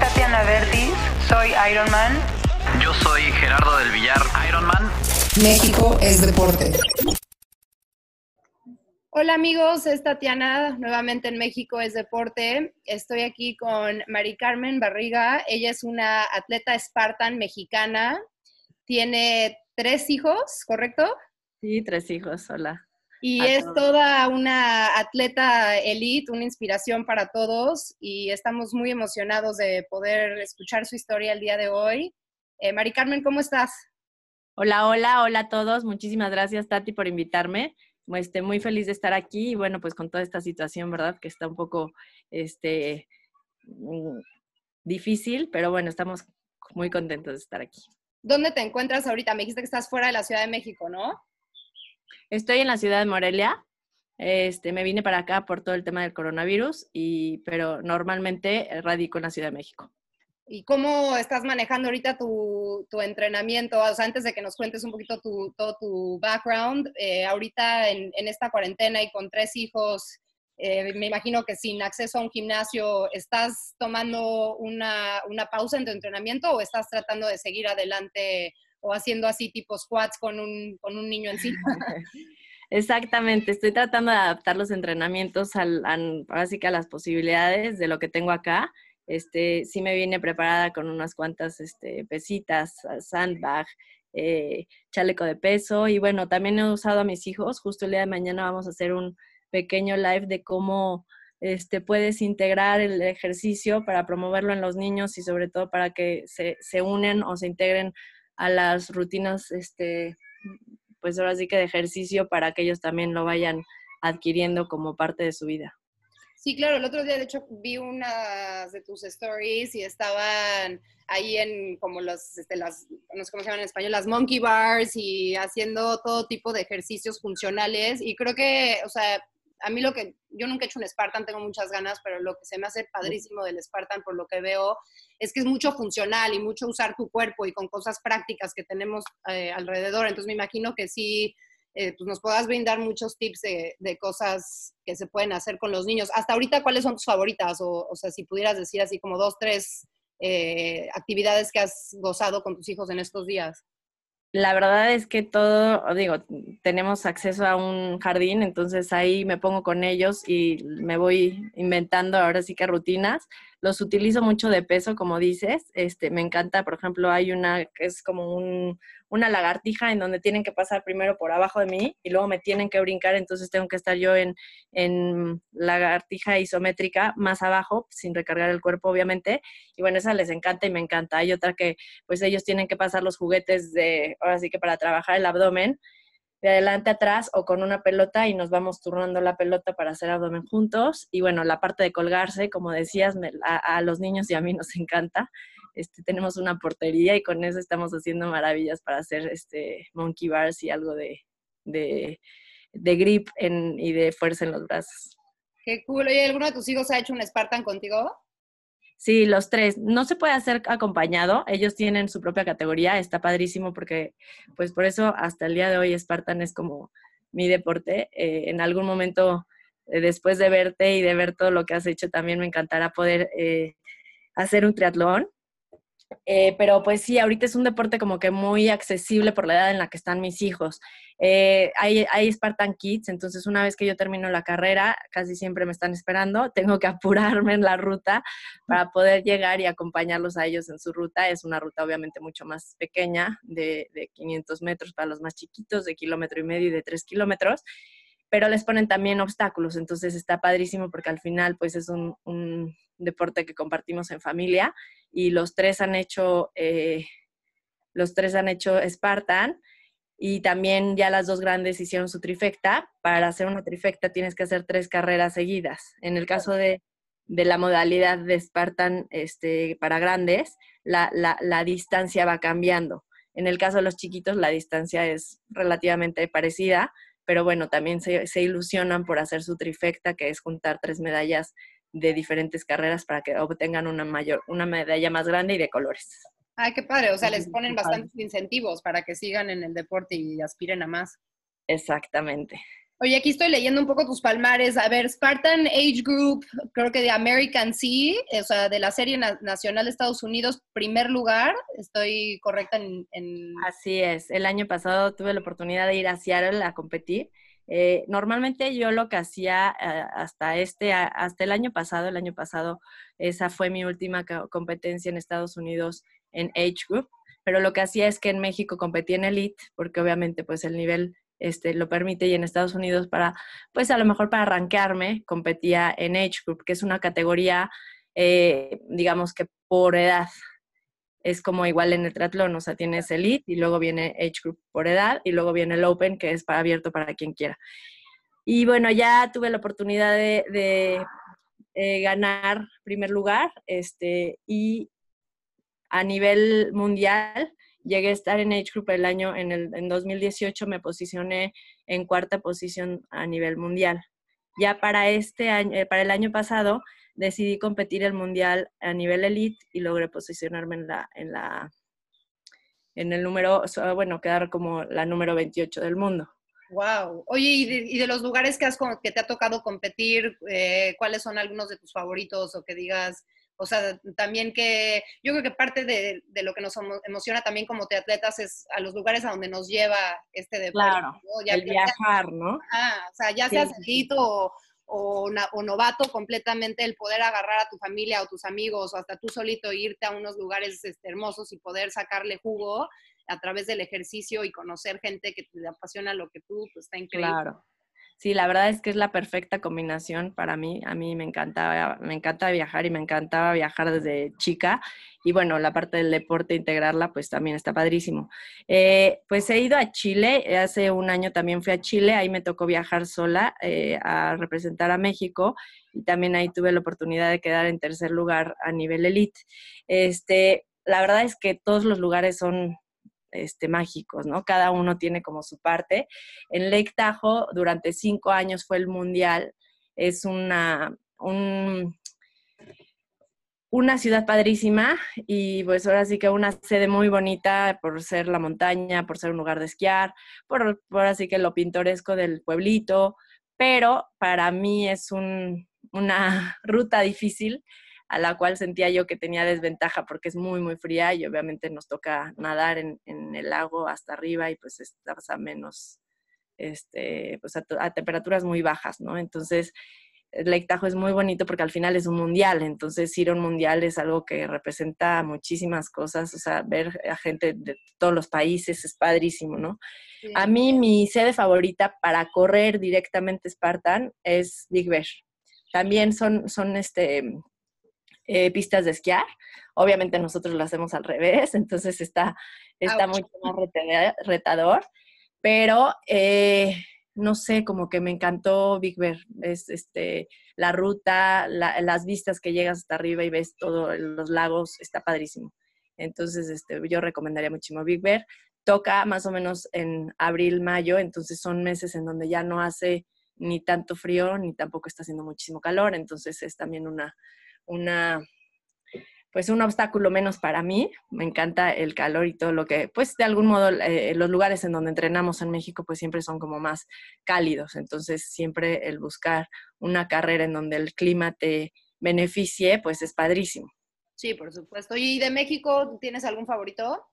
Tatiana Verdis, soy Ironman. Yo soy Gerardo del Villar, Ironman. México es deporte. Hola amigos, es Tatiana, nuevamente en México es deporte. Estoy aquí con Mari Carmen Barriga. Ella es una atleta Spartan mexicana. Tiene tres hijos, ¿correcto? Sí, tres hijos, hola. Y es toda una atleta elite, una inspiración para todos y estamos muy emocionados de poder escuchar su historia el día de hoy. Eh, Mari Carmen, ¿cómo estás? Hola, hola, hola a todos. Muchísimas gracias, Tati, por invitarme. Estoy muy feliz de estar aquí y bueno, pues con toda esta situación, ¿verdad? Que está un poco este, mm, difícil, pero bueno, estamos muy contentos de estar aquí. ¿Dónde te encuentras ahorita? Me dijiste que estás fuera de la Ciudad de México, ¿no? Estoy en la ciudad de Morelia. Este, me vine para acá por todo el tema del coronavirus, y, pero normalmente radico en la Ciudad de México. ¿Y cómo estás manejando ahorita tu, tu entrenamiento? O sea, antes de que nos cuentes un poquito tu, todo tu background, eh, ahorita en, esta cuarentena y con tres hijos, eh, me imagino que sin acceso a un gimnasio, ¿estás tomando una, una pausa en tu entrenamiento o estás tratando de seguir adelante o haciendo así tipo squats con un, con un niño encima. Exactamente, estoy tratando de adaptar los entrenamientos al, a, a las posibilidades de lo que tengo acá. Este, sí me viene preparada con unas cuantas este, pesitas, sandbag, eh, chaleco de peso y bueno, también he usado a mis hijos. Justo el día de mañana vamos a hacer un pequeño live de cómo este, puedes integrar el ejercicio para promoverlo en los niños y sobre todo para que se, se unen o se integren a las rutinas, este, pues ahora sí que de ejercicio para que ellos también lo vayan adquiriendo como parte de su vida. Sí, claro, el otro día de hecho vi unas de tus stories y estaban ahí en como los, este, las, no sé cómo se llaman en español, las monkey bars y haciendo todo tipo de ejercicios funcionales y creo que, o sea, a mí lo que, yo nunca he hecho un Spartan, tengo muchas ganas, pero lo que se me hace padrísimo del Spartan, por lo que veo, es que es mucho funcional y mucho usar tu cuerpo y con cosas prácticas que tenemos eh, alrededor. Entonces me imagino que sí, eh, pues nos puedas brindar muchos tips de, cosas que se pueden hacer con los niños. Hasta ahorita, ¿cuáles son tus favoritas? O, o sea, si pudieras decir así como dos, tres eh, actividades que has gozado con tus hijos en estos días. La verdad es que todo, digo, tenemos acceso a un jardín, entonces ahí me pongo con ellos y me voy inventando ahora sí que rutinas. Los utilizo mucho de peso, como dices. Este, me encanta, por ejemplo, hay una que es como un, una lagartija en donde tienen que pasar primero por abajo de mí y luego me tienen que brincar, entonces tengo que estar yo en, en lagartija isométrica más abajo, sin recargar el cuerpo, obviamente. Y bueno, esa les encanta y me encanta. Hay otra que, pues ellos tienen que pasar los juguetes de, ahora sí que para trabajar el abdomen de adelante atrás o con una pelota y nos vamos turnando la pelota para hacer abdomen juntos. Y bueno, la parte de colgarse, como decías, a, los niños y a mí nos encanta. Este, tenemos una portería y con eso estamos haciendo maravillas para hacer este monkey bars y algo de, de, de grip en, y de fuerza en los brazos. Qué cool. ¿Y alguno de tus hijos ha hecho un Spartan contigo? Sí, los tres. No se puede hacer acompañado. Ellos tienen su propia categoría. Está padrísimo porque, pues por eso hasta el día de hoy Spartan es como mi deporte. Eh, en algún momento, eh, después de verte y de ver todo lo que has hecho, también me encantará poder eh, hacer un triatlón. Eh, pero pues sí, ahorita es un deporte como que muy accesible por la edad en la que están mis hijos. Eh, hay, hay, Spartan Kids, entonces una vez que yo termino la carrera, casi siempre me están esperando, tengo que apurarme en la ruta para poder llegar y acompañarlos a ellos en su ruta. Es una ruta obviamente mucho más pequeña, de, de 500 metros para los más chiquitos, de kilómetro y medio y de 3 kilómetros pero les ponen también obstáculos, entonces está padrísimo porque al final pues es un, un deporte que compartimos en familia y los tres han hecho, eh, los tres han hecho Spartan y también ya las dos grandes hicieron su trifecta. Para hacer una trifecta tienes que hacer tres carreras seguidas. En el caso de, de la modalidad de Spartan este, para grandes, la, la, la distancia va cambiando. En el caso de los chiquitos, la distancia es relativamente parecida, pero bueno, también se, se, ilusionan por hacer su trifecta, que es juntar tres medallas de diferentes carreras para que obtengan una mayor, una medalla más grande y de colores. Ay, qué padre, o sea, les ponen bastantes incentivos para que sigan en el deporte y aspiren a más. Exactamente. Oye, aquí estoy leyendo un poco tus palmares. A ver, Spartan Age Group, creo que de American Sea, o sea, de la serie nacional de Estados Unidos, primer lugar. Estoy correcta en, Así es. El año pasado tuve la oportunidad de ir a Seattle a competir. Eh, normalmente yo lo que hacía eh, hasta este, hasta el año pasado, el año pasado, esa fue mi última competencia en Estados Unidos en Age Group, pero lo que hacía es que en México competí en Elite, porque obviamente pues el nivel este, lo permite y en Estados Unidos para, pues a lo mejor para arranquearme, competía en Age Group, que es una categoría, eh, digamos que por edad. Es como igual en el triatlón, o sea, tienes Elite y luego viene Age Group por edad y luego viene el Open, que es para abierto para quien quiera. Y bueno, ya tuve la oportunidad de, eh, ganar primer lugar este, y a nivel mundial llegué a estar en Age Group el año, en, el, en 2018 me posicioné en cuarta posición a nivel mundial. Ya para este año, eh, para el año pasado, decidí competir el mundial a nivel elite y logré posicionarme en la, en la, en el número, bueno, quedar como la número 28 del mundo. Wow. Oye, ¿y de, los lugares que, has, que te ha tocado competir, eh, cuáles son algunos de tus favoritos o que digas, o sea, también que yo creo que parte de, lo que nos emociona también como atletas es a los lugares a donde nos lleva este deporte. Claro, el viajar, ¿no? Ah, o sea, ya seas sí. o, o, novato completamente, el poder agarrar a tu familia o tus amigos o hasta tú solito irte a unos lugares este, hermosos y poder sacarle jugo a través del ejercicio y conocer gente que te apasiona lo que tú, pues está increíble. Claro. Sí, la verdad es que es la perfecta combinación para mí. A mí me encanta, me encanta viajar y me encantaba viajar desde chica. Y bueno, la parte del deporte, integrarla, pues también está padrísimo. Eh, pues he ido a Chile, hace un año también fui a Chile, ahí me tocó viajar sola eh, a representar a México y también ahí tuve la oportunidad de quedar en tercer lugar a nivel elite. Este, la verdad es que todos los lugares son este, mágicos, ¿no? Cada uno tiene como su parte. En Lake Tahoe durante cinco años fue el mundial. Es una, una ciudad padrísima y pues ahora sí que una sede muy bonita por ser la montaña, por ser un lugar de esquiar, por, por así que lo pintoresco del pueblito, pero para mí es un, una ruta difícil a la cual sentía yo que tenía desventaja porque es muy, muy fría y obviamente nos toca nadar en, el lago hasta arriba y pues estás a menos, este, pues a, temperaturas muy bajas, ¿no? Entonces, Lake Tahoe es muy bonito porque al final es un mundial, entonces ir a un mundial es algo que representa muchísimas cosas, o sea, ver a gente de todos los países es padrísimo, ¿no? A mí mi sede favorita para correr directamente Spartan es Big Bear. También son, son este, eh, pistas de esquiar. Obviamente nosotros lo hacemos al revés, entonces está, está mucho más retador, pero eh, no sé, como que me encantó Big Bear. Es este, la ruta, las vistas que llegas hasta arriba y ves todos los lagos, está padrísimo. Entonces, este, yo recomendaría muchísimo Big Bear. Toca más o menos en abril, mayo, entonces son meses en donde ya no hace ni tanto frío, ni tampoco está haciendo muchísimo calor, entonces es también una, una, pues un obstáculo menos para mí. Me encanta el calor y todo lo que, pues de algún modo eh, los lugares en donde entrenamos en México pues siempre son como más cálidos. Entonces siempre el buscar una carrera en donde el clima te beneficie pues es padrísimo. Sí, por supuesto. ¿Y de México tienes algún favorito?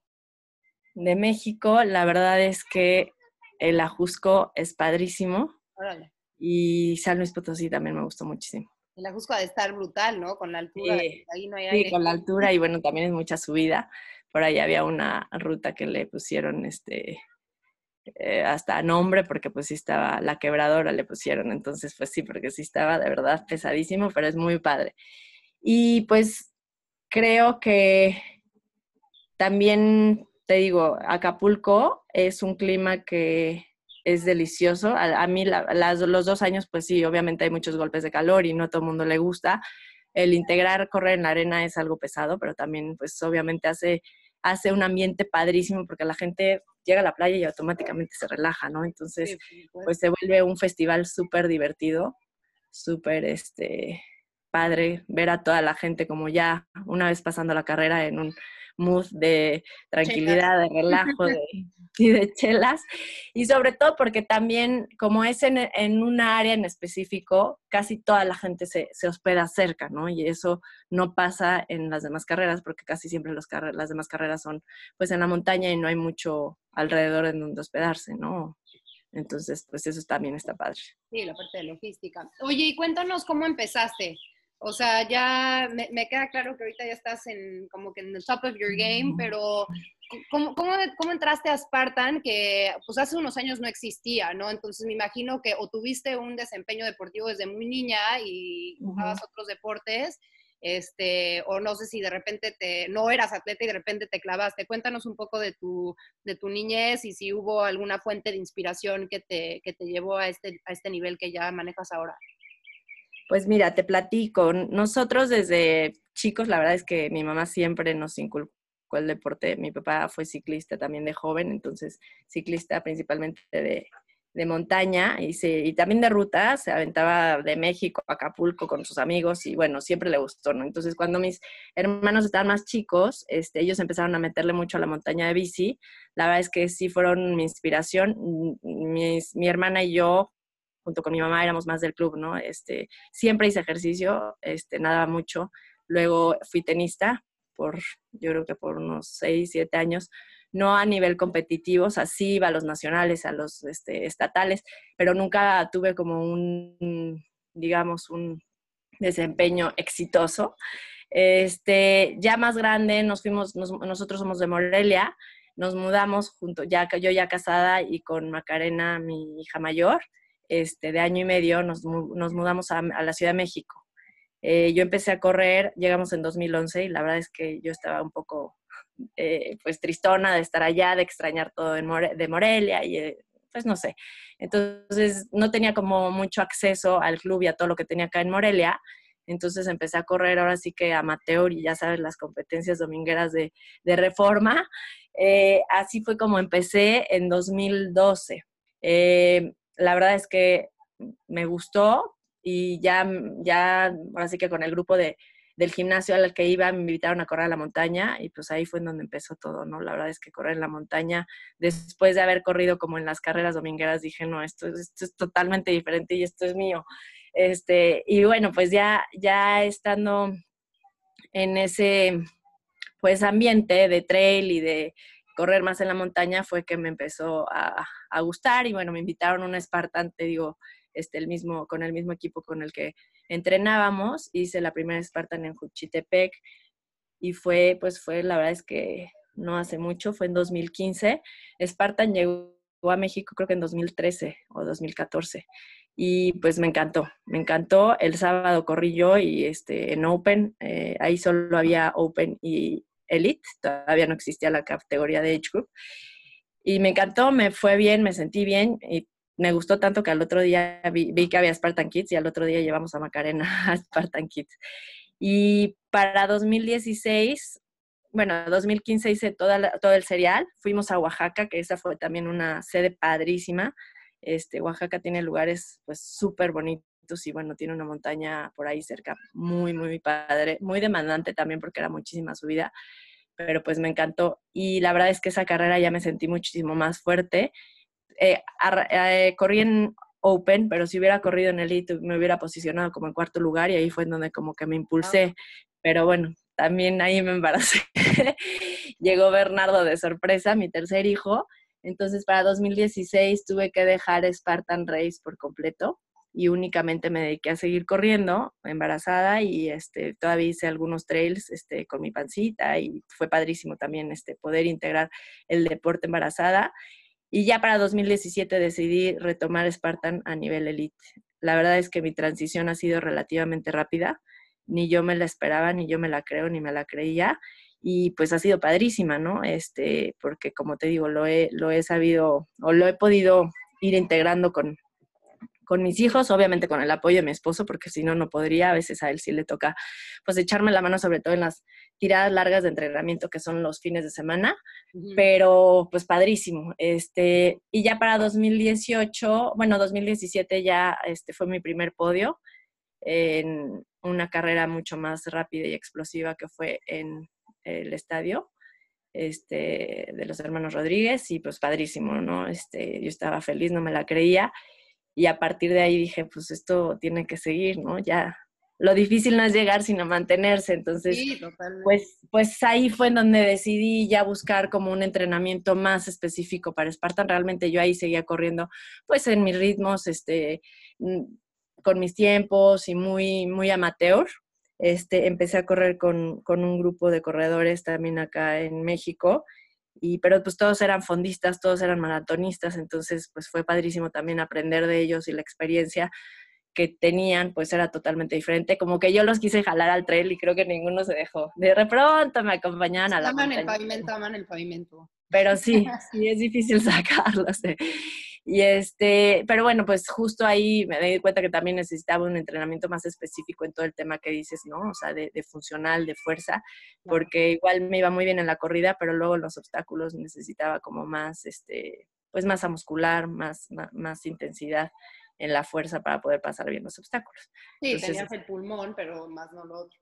De México, la verdad es que el Ajusco es padrísimo. Y San Luis Potosí también me gustó muchísimo. El Ajusco ha de estar brutal, ¿no? Con la altura. Sí, sí con la altura y bueno, también es mucha subida. Por ahí había una ruta que le pusieron este eh, hasta nombre porque pues sí estaba la quebradora le pusieron. Entonces pues sí, porque sí estaba de verdad pesadísimo, pero es muy padre. Y pues creo que también te digo, Acapulco es un clima que es delicioso. A, mí los dos años, pues sí, obviamente hay muchos golpes de calor y no a todo el mundo le gusta. El integrar correr en la arena es algo pesado, pero también pues obviamente hace, hace un ambiente padrísimo porque la gente llega a la playa y automáticamente se relaja, ¿no? Entonces, pues se vuelve un festival súper divertido, súper este, padre ver a toda la gente como ya una vez pasando la carrera en un mood de tranquilidad, de relajo, de, y de chelas. Y sobre todo porque también, como es en, en un área en específico, casi toda la gente se, se, hospeda cerca, ¿no? Y eso no pasa en las demás carreras, porque casi siempre los las demás carreras son pues en la montaña y no hay mucho alrededor en donde hospedarse, ¿no? Entonces, pues eso también está padre. Sí, la parte de logística. Oye, y cuéntanos cómo empezaste. O sea, ya me, me, queda claro que ahorita ya estás en como que en el top of your game, pero ¿cómo, cómo, cómo entraste a Spartan que pues hace unos años no existía, ¿no? Entonces me imagino que o tuviste un desempeño deportivo desde muy niña y jugabas otros deportes, este, o no sé si de repente te, no eras atleta y de repente te clavaste. Cuéntanos un poco de tu, de tu niñez y si hubo alguna fuente de inspiración que te, que te llevó a este, a este nivel que ya manejas ahora. Pues mira, te platico. Nosotros desde chicos, la verdad es que mi mamá siempre nos inculcó el deporte. Mi papá fue ciclista también de joven, entonces ciclista principalmente de, de montaña y, se, y también de ruta, se aventaba de México a Acapulco con sus amigos y bueno, siempre le gustó, ¿no? Entonces cuando mis hermanos estaban más chicos, este, ellos empezaron a meterle mucho a la montaña de bici, la verdad es que sí fueron mi inspiración, mi hermana y yo junto con mi mamá éramos más del club, ¿no? Este, siempre hice ejercicio, este, nadaba mucho, luego fui tenista por, yo creo que por unos 6, 7 años, no a nivel competitivo, o sea, sí iba a los nacionales, a los este, estatales, pero nunca tuve como un, digamos, un desempeño exitoso. Este, ya más grande, nos fuimos, nosotros somos de Morelia, nos mudamos junto, ya yo ya casada y con Macarena, mi hija mayor, este, de año y medio, nos, mudamos a, la Ciudad de México. Eh, yo empecé a correr, llegamos en 2011 y la verdad es que yo estaba un poco eh, pues tristona de estar allá, de extrañar todo de Morelia y eh, pues no sé. Entonces no tenía como mucho acceso al club y a todo lo que tenía acá en Morelia. Entonces empecé a correr ahora sí que amateur y ya sabes las competencias domingueras de, reforma. Eh, así fue como empecé en 2012. La verdad es que me gustó y ya, ya ahora sí que con el grupo de, del gimnasio al que iba me invitaron a correr a la montaña y pues ahí fue en donde empezó todo, ¿no? La verdad es que correr en la montaña, después de haber corrido como en las carreras domingueras, dije, no, esto, esto es totalmente diferente y esto es mío. Este, y bueno, pues ya, ya estando en ese pues ambiente de trail y de correr más en la montaña fue que me empezó a, a gustar y bueno, me invitaron a un Spartan, te digo, este, el mismo, con el mismo equipo con el que entrenábamos, hice la primera Spartan en Juchitepec y fue, pues fue, la verdad es que no hace mucho, fue en 2015. Spartan llegó a México creo que en 2013 o 2014 y pues me encantó, me encantó. El sábado corrí yo y este, en Open, eh, ahí solo había Open y Elite, todavía no existía la categoría de Age Group. Y me encantó, me fue bien, me sentí bien y me gustó tanto que al otro día vi, que había Spartan Kids y al otro día llevamos a Macarena a Spartan Kids. Y para 2016, bueno, 2015 hice toda todo el serial, fuimos a Oaxaca, que esa fue también una sede padrísima. Este, Oaxaca tiene lugares pues súper bonitos y bueno, tiene una montaña por ahí cerca muy, muy padre, muy demandante también porque era muchísima subida, pero pues me encantó. Y la verdad es que esa carrera ya me sentí muchísimo más fuerte eh, eh, corrí en Open, pero si hubiera corrido en Elite me hubiera posicionado como en cuarto lugar y ahí fue en donde como que me impulsé. Pero bueno, también ahí me embaracé. Llegó Bernardo de sorpresa, mi tercer hijo. Entonces para 2016 tuve que dejar Spartan Race por completo y únicamente me dediqué a seguir corriendo embarazada y este, todavía hice algunos trails este, con mi pancita y fue padrísimo también este, poder integrar el deporte embarazada y ya para 2017 decidí retomar Spartan a nivel elite. La verdad es que mi transición ha sido relativamente rápida. Ni yo me la esperaba, ni yo me la creo, ni me la creía. Y pues ha sido padrísima, ¿no? Este, porque como te digo, lo he, lo he sabido o lo he podido ir integrando con, con mis hijos, obviamente con el apoyo de mi esposo, porque si no, no podría. A veces a él sí le toca, pues, echarme la mano, sobre todo en las tiradas largas de entrenamiento que son los fines de semana, pero pues padrísimo. Este, y ya para 2018, bueno, 2017 ya este, fue mi primer podio en una carrera mucho más rápida y explosiva que fue en el estadio este, de los hermanos Rodríguez y pues padrísimo, ¿no? Este, yo estaba feliz, no me la creía y a partir de ahí dije, pues esto tiene que seguir, ¿no? Ya lo difícil no es llegar, sino mantenerse. Entonces, pues, pues ahí fue en donde decidí ya buscar como un entrenamiento más específico para Spartan. Realmente yo ahí seguía corriendo, pues en mis ritmos, este, mm, con mis tiempos y muy, muy amateur. Este, empecé a correr con, con un grupo de corredores también acá en México y pero pues todos eran fondistas, todos eran maratonistas, entonces pues fue padrísimo también aprender de ellos y la experiencia que tenían pues era totalmente diferente, como que yo los quise jalar al trail y creo que ninguno se dejó. De pronto me acompañaban a la Aman el pavimento, aman el pavimento. Pero sí, sí es difícil sacarlos. Y este, pero bueno, pues justo ahí me di cuenta que también necesitaba un entrenamiento más específico en todo el tema que dices, ¿no? O sea, de, funcional, de fuerza, porque igual me iba muy bien en la corrida, pero luego los obstáculos necesitaba como más, este, pues masa muscular, más, más intensidad en la fuerza para poder pasar bien los obstáculos. Sí, tenías el pulmón, pero más no lo otro.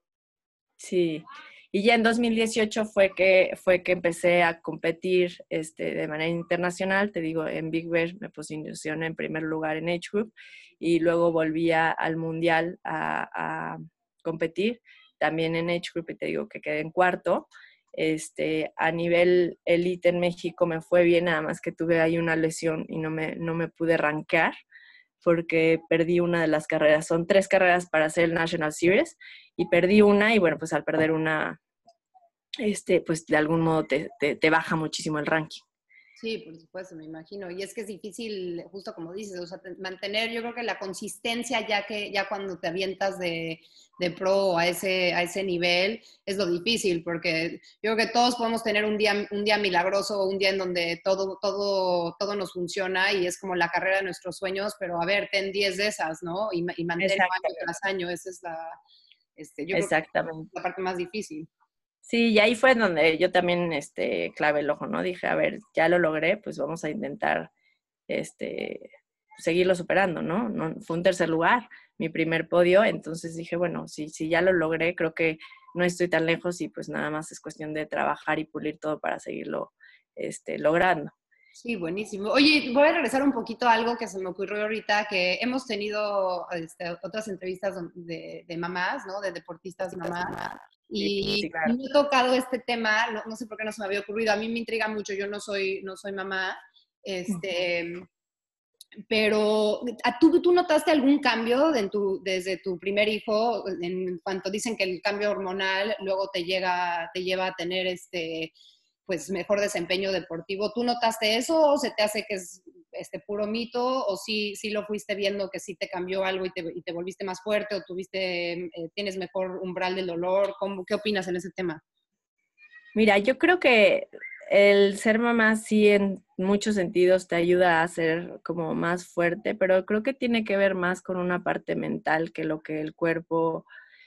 Sí, y ya en 2018 fue que, fue que empecé a competir este, de manera internacional, te digo, en Big Bear me posicioné en primer lugar en Age Group y luego volvía al Mundial a, a competir también en Age Group y te digo que quedé en cuarto. Este, a nivel elite en México me fue bien, nada más que tuve ahí una lesión y no me, no me pude rankear porque perdí una de las carreras. Son tres carreras para hacer el National Series y perdí una y bueno, pues al perder una, este, pues de algún modo te, te, baja muchísimo el ranking. Sí, por supuesto, me imagino. Y es que es difícil, justo como dices, o sea, mantener, yo creo que la consistencia ya que ya cuando te avientas de, de pro a ese, a ese nivel es lo difícil, porque yo creo que todos podemos tener un día, un día milagroso, un día en donde todo, todo, todo nos funciona y es como la carrera de nuestros sueños, pero a ver, ten 10 de esas, ¿no? Y, y año tras año, esa es la, este, yo Exactamente. la parte más difícil. Sí, y ahí fue donde yo también este, clave el ojo, ¿no? Dije, a ver, ya lo logré, pues vamos a intentar este, seguirlo superando, ¿no? ¿no? Fue un tercer lugar, mi primer podio, entonces dije, bueno, si, si ya lo logré, creo que no estoy tan lejos y pues nada más es cuestión de trabajar y pulir todo para seguirlo este, logrando. Sí, buenísimo. Oye, voy a regresar un poquito a algo que se me ocurrió ahorita, que hemos tenido este, otras entrevistas de, de, mamás, ¿no? De deportistas y mamás. Y me he tocado este tema, no, sé por qué no se me había ocurrido, a mí me intriga mucho, yo no soy, no soy mamá, este, pero ¿tú, ¿tú notaste algún cambio tu, desde tu primer hijo en cuanto dicen que el cambio hormonal luego te, llega, te lleva a tener este, pues mejor desempeño deportivo? ¿Tú notaste eso o se te hace que es este puro mito o sí, sí lo fuiste viendo que sí te cambió algo y te, volviste más fuerte o tuviste, eh, tienes mejor umbral del dolor? ¿Cómo, ¿Qué opinas en ese tema? Mira, yo creo que el ser mamá sí en muchos sentidos te ayuda a ser como más fuerte, pero creo que tiene que ver más con una parte mental que lo que el cuerpo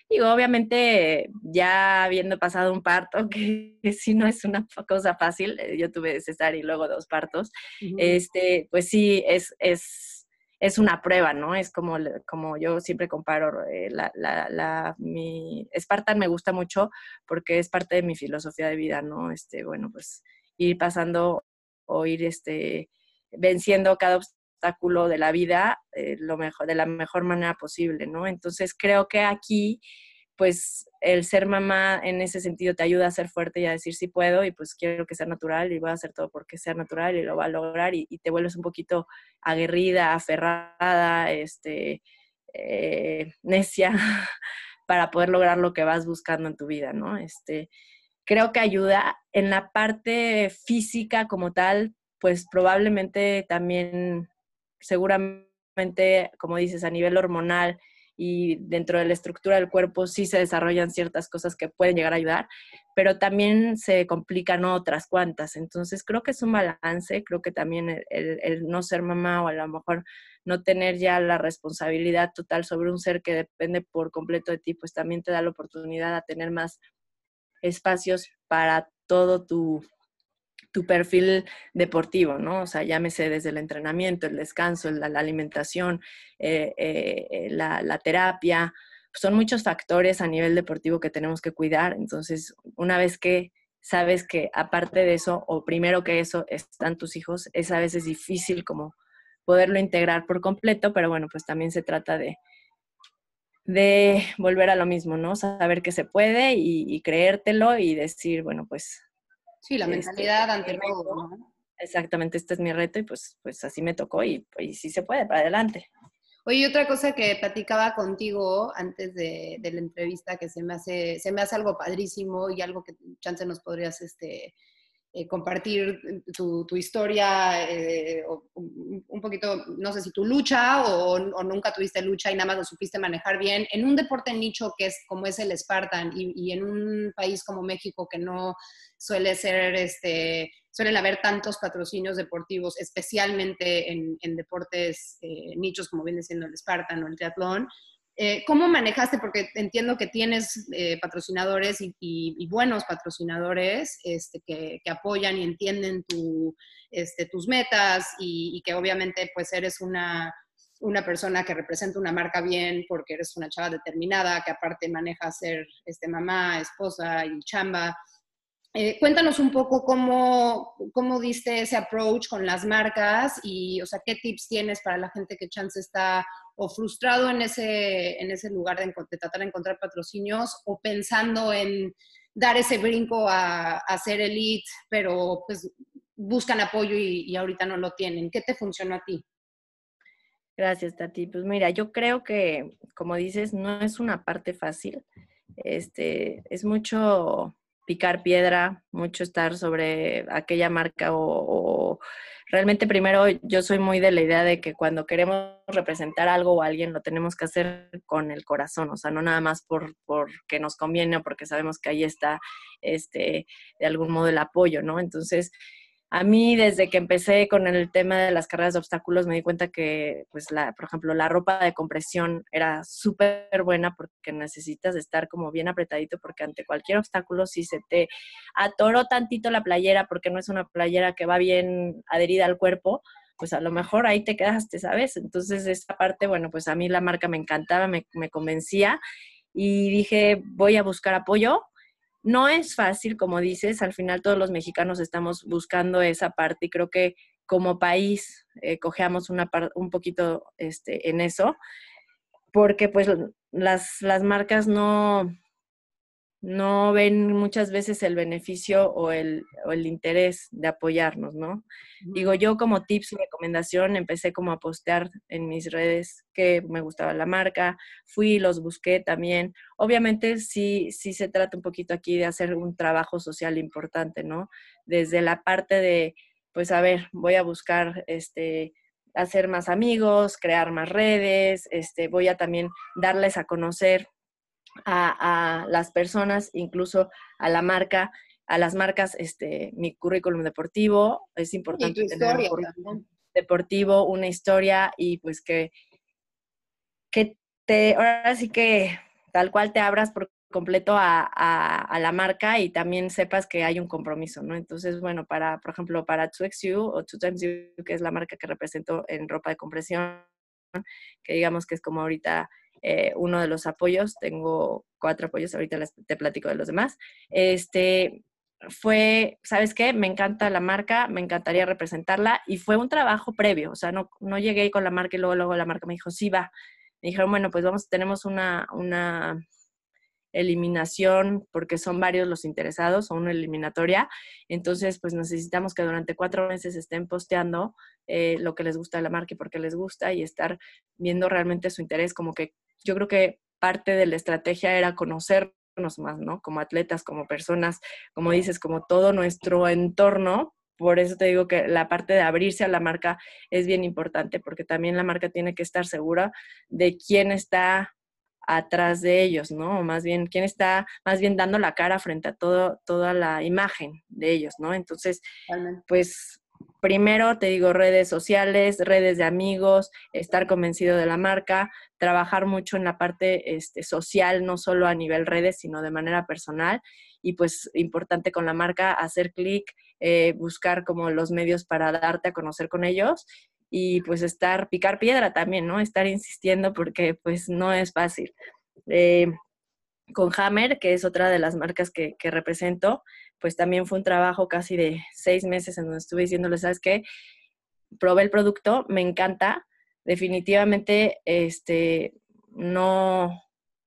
Digo, obviamente ya habiendo pasado un parto, que, sí no es una cosa fácil, eh, yo tuve cesárea y luego dos partos, este, pues sí, es, es, es una prueba, ¿no? Es como, como yo siempre comparo, eh, la, la, la, mi Spartan me gusta mucho porque es parte de mi filosofía de vida, ¿no? Este, bueno, pues ir pasando o ir este, venciendo cada obstáculo de la vida eh, lo mejor, de la mejor manera posible, ¿no? Entonces creo que aquí, pues el ser mamá en ese sentido te ayuda a ser fuerte y a decir sí puedo y pues quiero que sea natural y voy a hacer todo porque sea natural y lo va a lograr y, te vuelves un poquito aguerrida, aferrada, este, eh, necia para poder lograr lo que vas buscando en tu vida, ¿no? Este, creo que ayuda en la parte física como tal, pues probablemente también seguramente, como dices, a nivel hormonal y dentro de la estructura del cuerpo sí se desarrollan ciertas cosas que pueden llegar a ayudar, pero también se complican otras cuantas. Entonces creo que es un balance, creo que también el, no ser mamá o a lo mejor no tener ya la responsabilidad total sobre un ser que depende por completo de ti, pues también te da la oportunidad a tener más espacios para todo tu tu perfil deportivo, ¿no? O sea, llámese desde el entrenamiento, el descanso, la, alimentación, eh, eh, eh, la, terapia. Son muchos factores a nivel deportivo que tenemos que cuidar. Entonces, una vez que sabes que aparte de eso, o primero que eso, están tus hijos, es a veces difícil como poderlo integrar por completo, pero bueno, pues también se trata de, de volver a lo mismo, ¿no? Saber que se puede y, creértelo y decir, bueno, pues... Sí, la este, mentalidad ante todo, ¿no? Exactamente, este es mi reto y pues, pues así me tocó y, y sí se puede, para adelante. Oye, otra cosa que platicaba contigo antes de, la entrevista que se me hace, se me hace algo padrísimo y algo que chance nos podrías este, eh, compartir tu, historia, eh, un poquito, no sé si tu lucha o, nunca tuviste lucha y nada más lo supiste manejar bien, en un deporte nicho que es como es el Spartan y, en un país como México que no suele ser, este, suelen haber tantos patrocinios deportivos, especialmente en, deportes eh, nichos como viene siendo el Spartan o el triatlón. Eh, ¿Cómo manejaste? Porque entiendo que tienes eh, patrocinadores y, buenos patrocinadores este, que, apoyan y entienden este, tus metas y, que obviamente pues eres una, persona que representa una marca bien porque eres una chava determinada, que aparte maneja ser este, mamá, esposa y chamba. Eh, cuéntanos un poco cómo, cómo diste ese approach con las marcas y, o sea, qué tips tienes para la gente que chance está o frustrado en ese, en ese lugar de, tratar de encontrar patrocinios o pensando en dar ese brinco a, a ser elite, pero pues buscan apoyo y, y, ahorita no lo tienen. ¿Qué te funcionó a ti? Gracias, Tati. Pues mira, yo creo que, como dices, no es una parte fácil. Este, es mucho picar piedra, mucho estar sobre aquella marca o realmente primero yo soy muy de la idea de que cuando queremos representar algo o alguien lo tenemos que hacer con el corazón, o sea, no nada más por porque nos conviene o porque sabemos que ahí está este de algún modo el apoyo, ¿no? Entonces, a mí desde que empecé con el tema de las carreras de obstáculos me di cuenta que, pues, la, por ejemplo, la ropa de compresión era súper buena porque necesitas estar como bien apretadito porque ante cualquier obstáculo si se te atoró tantito la playera porque no es una playera que va bien adherida al cuerpo, pues a lo mejor ahí te quedaste, ¿sabes? Entonces esta parte, bueno, pues a mí la marca me encantaba, me, me convencía y dije, voy a buscar apoyo no es fácil, como dices, al final todos los mexicanos estamos buscando esa parte y creo que como país eh, cojeamos un poquito este, en eso, porque pues las marcas no, no ven muchas veces el beneficio o el, o el interés de apoyarnos, ¿no? Digo, yo como tips y recomendación empecé como a postear en mis redes que me gustaba la marca, fui, los busqué también. Obviamente sí, sí se trata un poquito aquí de hacer un trabajo social importante, ¿no? Desde la parte de, pues a ver, voy a buscar este hacer más amigos, crear más redes, este, voy a también darles a conocer a, las personas, incluso a la marca, a las marcas, este, mi currículum deportivo, es importante tener un deportivo, una historia y pues que, que te, ahora sí que tal cual te abras por completo a, a, la marca y también sepas que hay un compromiso, ¿no? Entonces, bueno, para, por ejemplo, para 2XU o 2 Times You, que es la marca que represento en ropa de compresión, que digamos que es como ahorita eh, uno de los apoyos, tengo cuatro apoyos, ahorita te platico de los demás. Este, fue, ¿sabes qué? Me encanta la marca, me encantaría representarla y fue un trabajo previo, o sea, no, no llegué con la marca y luego, luego la marca me dijo, sí, va. Me dijeron, bueno, pues vamos, tenemos una, una eliminación porque son varios los interesados o una eliminatoria. Entonces, pues necesitamos que durante cuatro meses estén posteando eh, lo que les gusta de la marca y por qué les gusta y estar viendo realmente su interés como que yo creo que parte de la estrategia era conocernos más, ¿no? Como atletas, como personas, como dices, como todo nuestro entorno. Por eso te digo que la parte de abrirse a la marca es bien importante, porque también la marca tiene que estar segura de quién está atrás de ellos, ¿no? O más bien, quién está más bien dando la cara frente a todo, toda la imagen de ellos, ¿no? Entonces, pues primero te digo redes sociales, redes de amigos, estar convencido de la marca, trabajar mucho en la parte este, social, no solo a nivel redes, sino de manera personal. Y pues importante con la marca, hacer clic, eh, buscar como los medios para darte a conocer con ellos y pues estar, picar piedra también, ¿no? Estar insistiendo porque pues no es fácil. Eh, con Hammer, que es otra de las marcas que, que, represento, pues también fue un trabajo casi de seis meses en donde estuve diciéndole, ¿sabes qué? Probé el producto, me encanta, definitivamente este, no,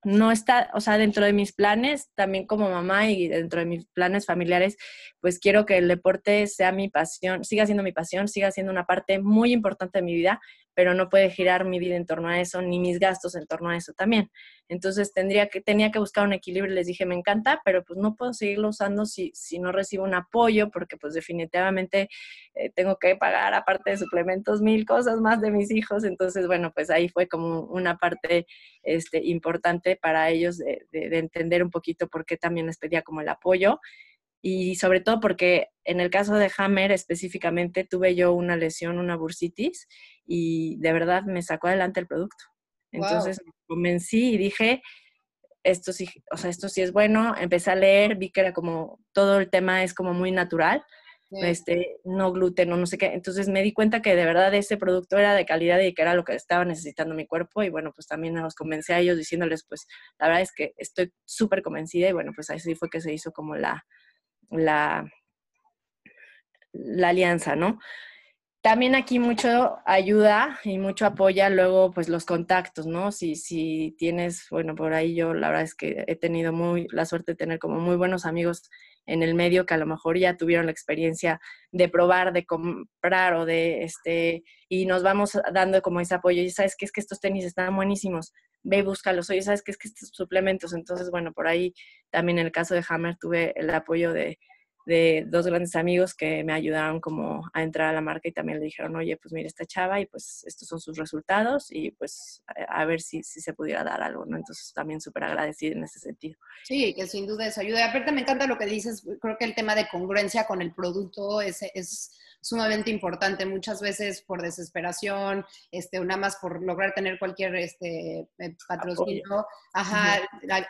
no está, o sea, dentro de mis planes, también como mamá y dentro de mis planes familiares, pues quiero que el deporte sea mi pasión, siga siendo mi pasión, siga siendo una parte muy importante de mi vida, pero no puede girar mi vida en torno a eso, ni mis gastos en torno a eso también. Entonces tendría que, tenía que buscar un equilibrio. Les dije, me encanta, pero pues no puedo seguirlo usando si, si no recibo un apoyo, porque pues definitivamente eh, tengo que pagar, aparte de suplementos, mil cosas más de mis hijos. Entonces, bueno, pues ahí fue como una parte este, importante para ellos de, de entender un poquito por qué también les pedía como el apoyo y sobre todo porque en el caso de Hammer específicamente tuve yo una lesión, una bursitis, y de verdad me sacó adelante el producto. Entonces me convencí y dije, esto sí, o sea, esto sí es bueno. Empecé a leer, vi que era como, todo el tema es como muy natural, este, no gluten o no sé qué. Entonces me di cuenta que de verdad ese producto era de calidad y que era lo que estaba necesitando mi cuerpo. Y bueno, pues también los convencí a ellos diciéndoles, pues la verdad es que estoy súper convencida y bueno, pues así fue que se hizo como la, la, la alianza, ¿no? También aquí mucho ayuda y mucho apoya luego pues los contactos, ¿no? Si, si tienes, bueno, por ahí yo la verdad es que he tenido muy la suerte de tener como muy buenos amigos en el medio que a lo mejor ya tuvieron la experiencia de probar, de comprar o de este, y nos vamos dando como ese apoyo. Y sabes que es que estos tenis están buenísimos, ve y búscalos. Oye, sabes que es que estos suplementos. Entonces, bueno, por ahí también en el caso de Hammer tuve el apoyo de, de dos grandes amigos que me ayudaron como a entrar a la marca y también le dijeron, oye, pues mira esta chava y pues estos son sus resultados y pues a, ver si, si, se pudiera dar algo, ¿no? Entonces también súper agradecida en ese sentido. Sí, que sin duda eso ayuda. Y aparte me encanta lo que dices, creo que el tema de congruencia con el producto es, es sumamente importante. Muchas veces por desesperación, este, o nada más por lograr tener cualquier este, eh, patrocinio. Ajá,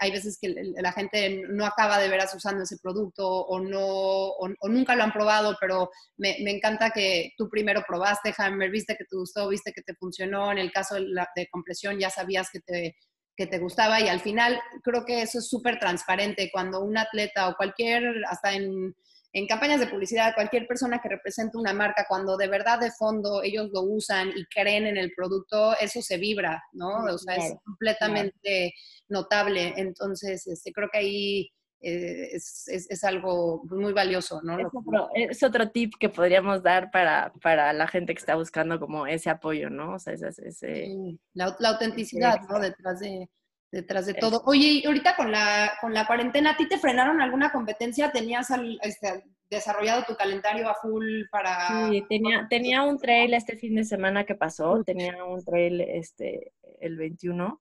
hay veces que la gente no acaba de veras usando ese producto o no, o, nunca lo han probado, pero me, me, encanta que tú primero probaste Hammer, viste que te gustó, viste que te funcionó. En el caso de, la, de compresión ya sabías que te que te gustaba y al final creo que eso es súper transparente cuando un atleta o cualquier, hasta en en campañas de publicidad, cualquier persona que represente una marca, cuando de verdad de fondo ellos lo usan y creen en el producto, eso se vibra, ¿no? O sea, es completamente notable. Entonces, este, creo que ahí eh, es, algo muy valioso, ¿no? Es otro, tip que podríamos dar para, para, la gente que está buscando como ese apoyo, ¿no? O sea, ese, la, autenticidad, ¿no? Detrás de, detrás de todo. Oye, ahorita con la, con la cuarentena, ¿a ti te frenaron alguna competencia? ¿Tenías este, desarrollado tu calendario a full para...? Sí, tenía, tenía un trail este fin de semana que pasó, tenía un trail este, el 21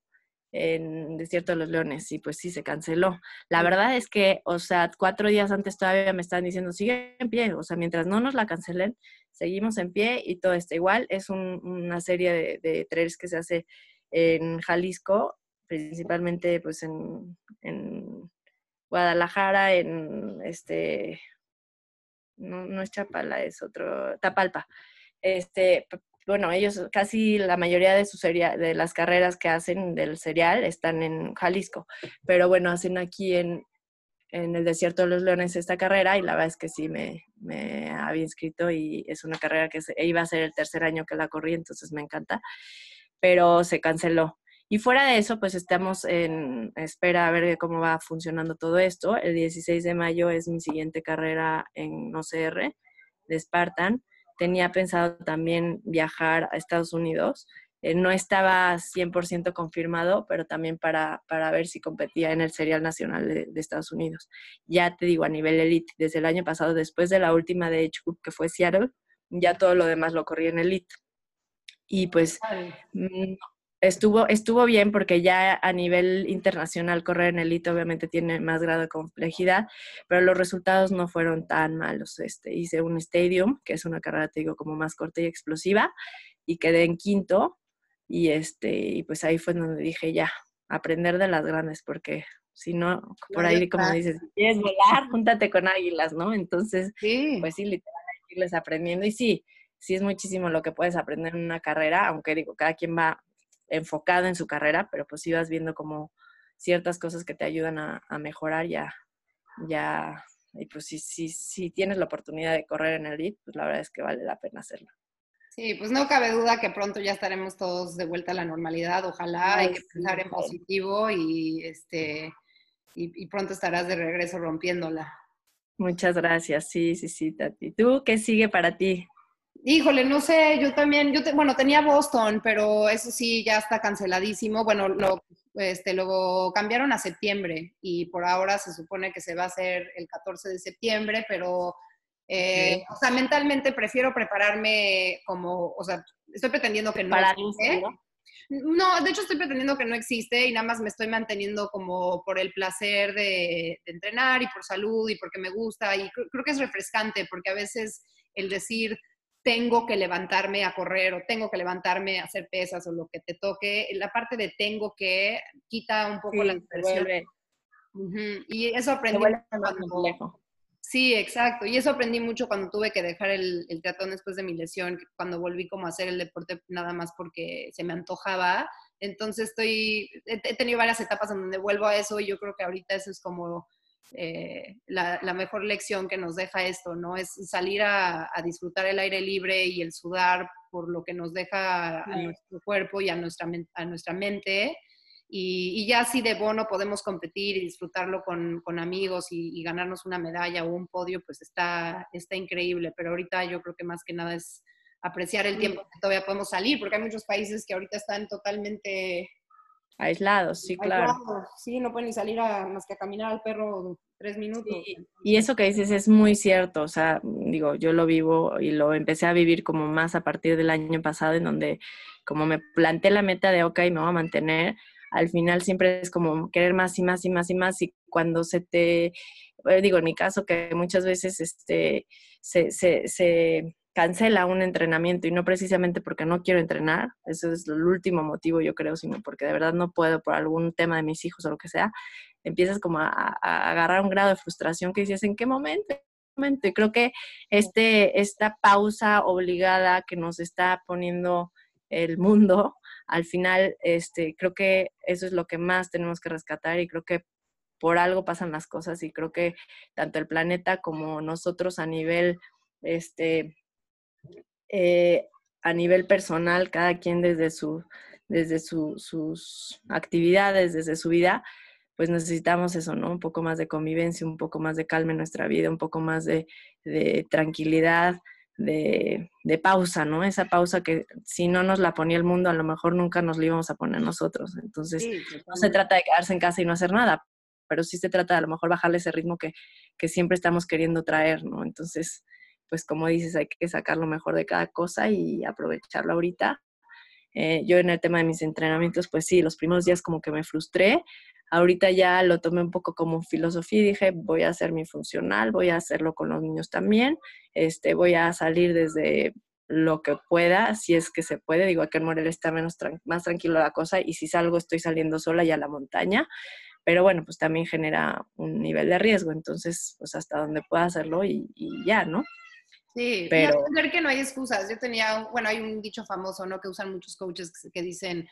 en Desierto de los Leones y pues sí, se canceló. La verdad es que, o sea, cuatro días antes todavía me estaban diciendo, sigue en pie, o sea, mientras no nos la cancelen, seguimos en pie y todo está igual. Es una serie de, de trails que se hace en Jalisco principalmente pues en, en Guadalajara, en este, no, no, es Chapala, es otro, Tapalpa. Este, bueno, ellos casi la mayoría de su serie, de las carreras que hacen del serial están en Jalisco, pero bueno, hacen aquí en, en el desierto de los leones esta carrera y la verdad es que sí me, me había inscrito y es una carrera que iba a ser el tercer año que la corrí, entonces me encanta, pero se canceló. Y fuera de eso, pues estamos en espera a ver cómo va funcionando todo esto. El 16 de mayo es mi siguiente carrera en OCR de Spartan. Tenía pensado también viajar a Estados Unidos. Eh, no estaba 100% confirmado, pero también para, para, ver si competía en el Serial Nacional de, de, Estados Unidos. Ya te digo, a nivel elite, desde el año pasado, después de la última de Edge que fue Seattle, ya todo lo demás lo corrí en elite. Y pues estuvo, estuvo bien porque ya a nivel internacional correr en elite obviamente tiene más grado de complejidad, pero los resultados no fueron tan malos. Este, hice un stadium, que es una carrera, te digo, como más corta y explosiva, y quedé en quinto. Y, este, y pues ahí fue donde dije, ya, aprender de las grandes, porque si no, por ahí, como dices, si quieres volar, júntate con águilas, ¿no? Entonces, pues sí, literalmente irles aprendiendo. Y sí, sí es muchísimo lo que puedes aprender en una carrera, aunque digo, cada quien va enfocado en su carrera, pero pues ibas viendo como ciertas cosas que te ayudan a, a mejorar ya, ya, y pues si, si, si tienes la oportunidad de correr en el lead, pues la verdad es que vale la pena hacerlo. Sí, pues no cabe duda que pronto ya estaremos todos de vuelta a la normalidad, ojalá, hay que pensar en positivo y, este, y, y pronto estarás de regreso rompiéndola. Muchas gracias, sí, sí, sí, Tati. ¿Tú qué sigue para ti? Híjole, no sé, yo también, yo te, bueno, tenía Boston, pero eso sí ya está canceladísimo. Bueno, lo, este, lo cambiaron a septiembre y por ahora se supone que se va a hacer el 14 de septiembre, pero, eh, o sea, mentalmente prefiero prepararme como, o sea, estoy pretendiendo que no existe. No, de hecho estoy pretendiendo que no existe y nada más me estoy manteniendo como por el placer de, de entrenar y por salud y porque me gusta y creo, creo que es refrescante porque a veces el decir tengo que levantarme a correr o tengo que levantarme a hacer pesas o lo que te toque, la parte de tengo que quita un poco Sí, la se presión. vuelve- Ujú, Y eso aprendí cuando-. Sí, exacto. Y eso aprendí mucho cuando tuve que dejar el, el después de mi lesión, cuando volví como a hacer el deporte nada más porque se me antojaba. Entonces estoy, he, he tenido varias etapas en donde vuelvo a eso y yo creo que ahorita eso es como eh, la, la mejor lección que nos deja esto, ¿no? Es salir a, a disfrutar el aire libre y el sudar por lo que nos deja a nuestro cuerpo y a nuestra, a nuestra mente. Y, y ya si de bono podemos competir y disfrutarlo con, con amigos y, y ganarnos una medalla o un podio, pues está, está increíble. Pero ahorita yo creo que más que nada es apreciar el tiempo que todavía podemos salir, porque hay muchos países que ahorita están totalmente Aislados, sí, claro. aislados. Sí, no pueden ni salir a, más que a caminar al perro tres minutos. Sí, y eso que dices es muy cierto, o sea, digo, yo lo vivo y lo empecé a vivir como más a partir del año pasado, en donde como me planté la meta de, ok, me voy a mantener, al final siempre es como querer más y más y más y más, y cuando se te, eh, digo, en mi caso, que muchas veces este, se, se, se cancela un entrenamiento y no precisamente porque no quiero entrenar, eso es el último motivo yo creo, sino porque de verdad no puedo por algún tema de mis hijos o lo que sea, empiezas como a, a agarrar un grado de frustración que dices, ¿en qué momento? Y creo que este, esta pausa obligada que nos está poniendo el mundo, al final, este, creo que eso es lo que más tenemos que rescatar y creo que por algo pasan las cosas y creo que tanto el planeta como nosotros a nivel, este, eh, a nivel personal, cada quien desde, su, desde su, sus actividades, desde su vida, pues necesitamos eso, ¿no? Un poco más de convivencia, un poco más de calma en nuestra vida, un poco más de, de tranquilidad, de, de, pausa, ¿no? Esa pausa que si no nos la ponía el mundo, a lo mejor nunca nos la íbamos a poner nosotros. Entonces, Sí, no se trata de quedarse en casa y no hacer nada, pero sí se trata de a lo mejor bajarle ese ritmo que, que siempre estamos queriendo traer, ¿no? Entonces, pues como dices, hay que sacar lo mejor de cada cosa y aprovecharlo ahorita. Eh, yo en el tema de mis entrenamientos, pues sí, los primeros días como que me frustré. Ahorita ya lo tomé un poco como filosofía y dije, voy a hacer mi funcional, voy a hacerlo con los niños también, este, voy a salir desde lo que pueda, si es que se puede. Digo, acá en Morelia está menos más tranquilo la cosa y si salgo estoy saliendo sola ya a la montaña, pero bueno, pues también genera un nivel de riesgo, entonces, pues hasta donde pueda hacerlo y, y ya, ¿no? Sí, Pero- y entender que no hay excusas. Yo tenía, bueno, hay un dicho famoso, ¿no? Que usan muchos coaches que, dicen,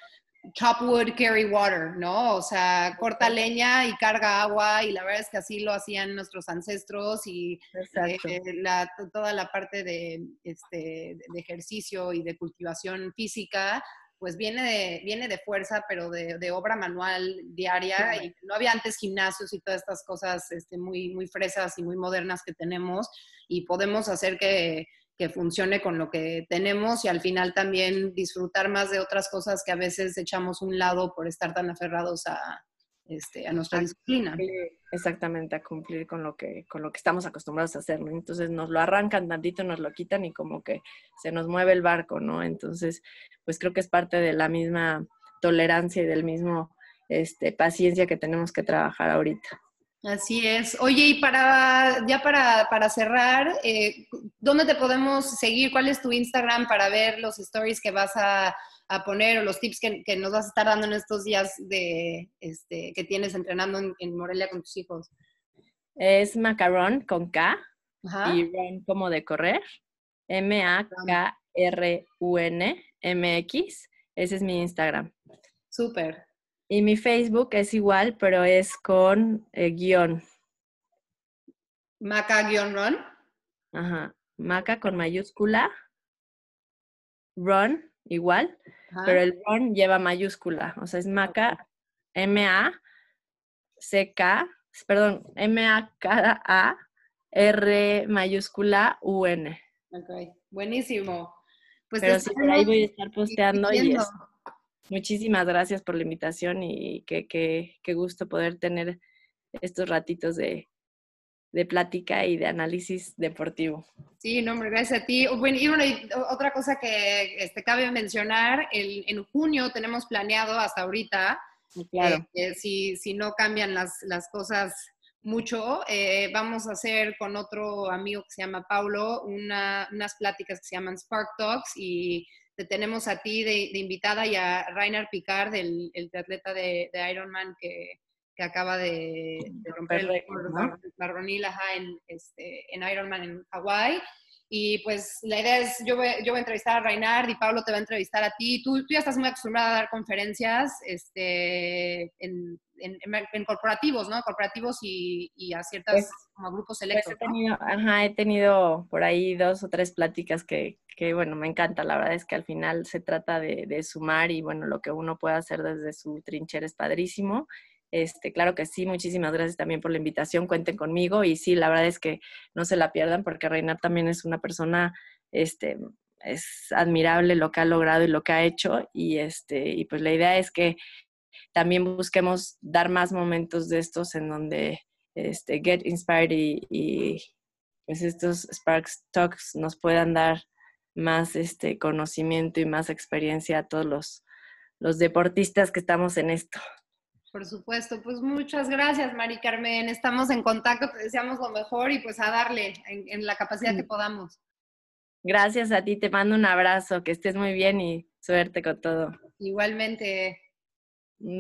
chop wood, carry water, ¿no? O sea, corta leña y carga agua, y la verdad es que así lo hacían nuestros ancestros y eh, la, toda la parte de, este, de ejercicio y de cultivación física, pues viene de, viene de fuerza, pero de, de obra manual diaria. Y no había antes gimnasios y todas estas cosas este, muy, muy fresas y muy modernas que tenemos y podemos hacer que, que funcione con lo que tenemos y al final también disfrutar más de otras cosas que a veces echamos un lado por estar tan aferrados a, este, a nuestra disciplina. cumplir, exactamente a cumplir con lo que con lo que estamos acostumbrados a hacer, ¿no? Entonces nos lo arrancan tantito, nos lo quitan y como que se nos mueve el barco, ¿no? Entonces, pues creo que es parte de la misma tolerancia y del mismo este paciencia que tenemos que trabajar ahorita. Así es. Oye, y para ya para, para cerrar, eh, ¿dónde te podemos seguir? ¿Cuál es tu Instagram para ver los stories que vas a, a poner o los tips que, que, nos vas a estar dando en estos días de este que tienes entrenando en, en Morelia con tus hijos? Es macarón con K Ajá. y run como de correr. M-A-K-R-U-N-M-X. Ese es mi Instagram. Súper. Y mi Facebook es igual, pero es con eh, guion. Maca-Ron. Ajá. Maca con mayúscula. Ron, igual. Ajá. Pero el Ron lleva mayúscula. O sea, es Maca, M-A-C-K, perdón, M-A-K-A, R mayúscula U-N. Ok, buenísimo. Pues Pero sí, por ahí voy a estar posteando y siguiendo. es- muchísimas gracias por la invitación y qué, qué, qué gusto poder tener estos ratitos de, de plática y de análisis deportivo. Sí, no, hombre, gracias a ti. Bueno, y bueno, y otra cosa que este, cabe mencionar, el- en junio tenemos planeado hasta ahorita, Claro. eh, que si, si no cambian las, las cosas mucho, eh, vamos a hacer con otro amigo que se llama Paulo una- unas pláticas que se llaman Spark Talks y te tenemos a ti de, de invitada y a Rainer Picard, el, el atleta de, de Ironman que, que acaba de, de romper el récord, ¿no? ajá, en, este, en Ironman en Hawái. Y pues la idea es, yo voy, yo voy a entrevistar a Reinhard y Pablo te va a entrevistar a ti. Tú, tú ya estás muy acostumbrada a dar conferencias este, en, en- en- corporativos, ¿no? Corporativos y, y a ciertos Pues- como grupos Pues selectos, he ¿no? tenido, ajá, he tenido por ahí dos o tres pláticas que, que, bueno, me encanta. La verdad es que al final se trata de, de sumar y, bueno, lo que uno puede hacer desde su trinchera es padrísimo. Este, claro que sí, muchísimas gracias también por la invitación, cuenten conmigo y sí, la verdad es que no se la pierdan porque Reinar también es una persona, este, es admirable lo que ha logrado y lo que ha hecho y, este, y pues la idea es que también busquemos dar más momentos de estos en donde este, Get Inspired y, y, pues estos Sparks Talks nos puedan dar más este, conocimiento y más experiencia a todos los, los deportistas que estamos en esto. Por supuesto, pues muchas gracias, Mari Carmen. Estamos en contacto, te deseamos lo mejor y pues a darle en, en la capacidad que podamos. Gracias a ti, te mando un abrazo, que estés muy bien y suerte con todo. Igualmente.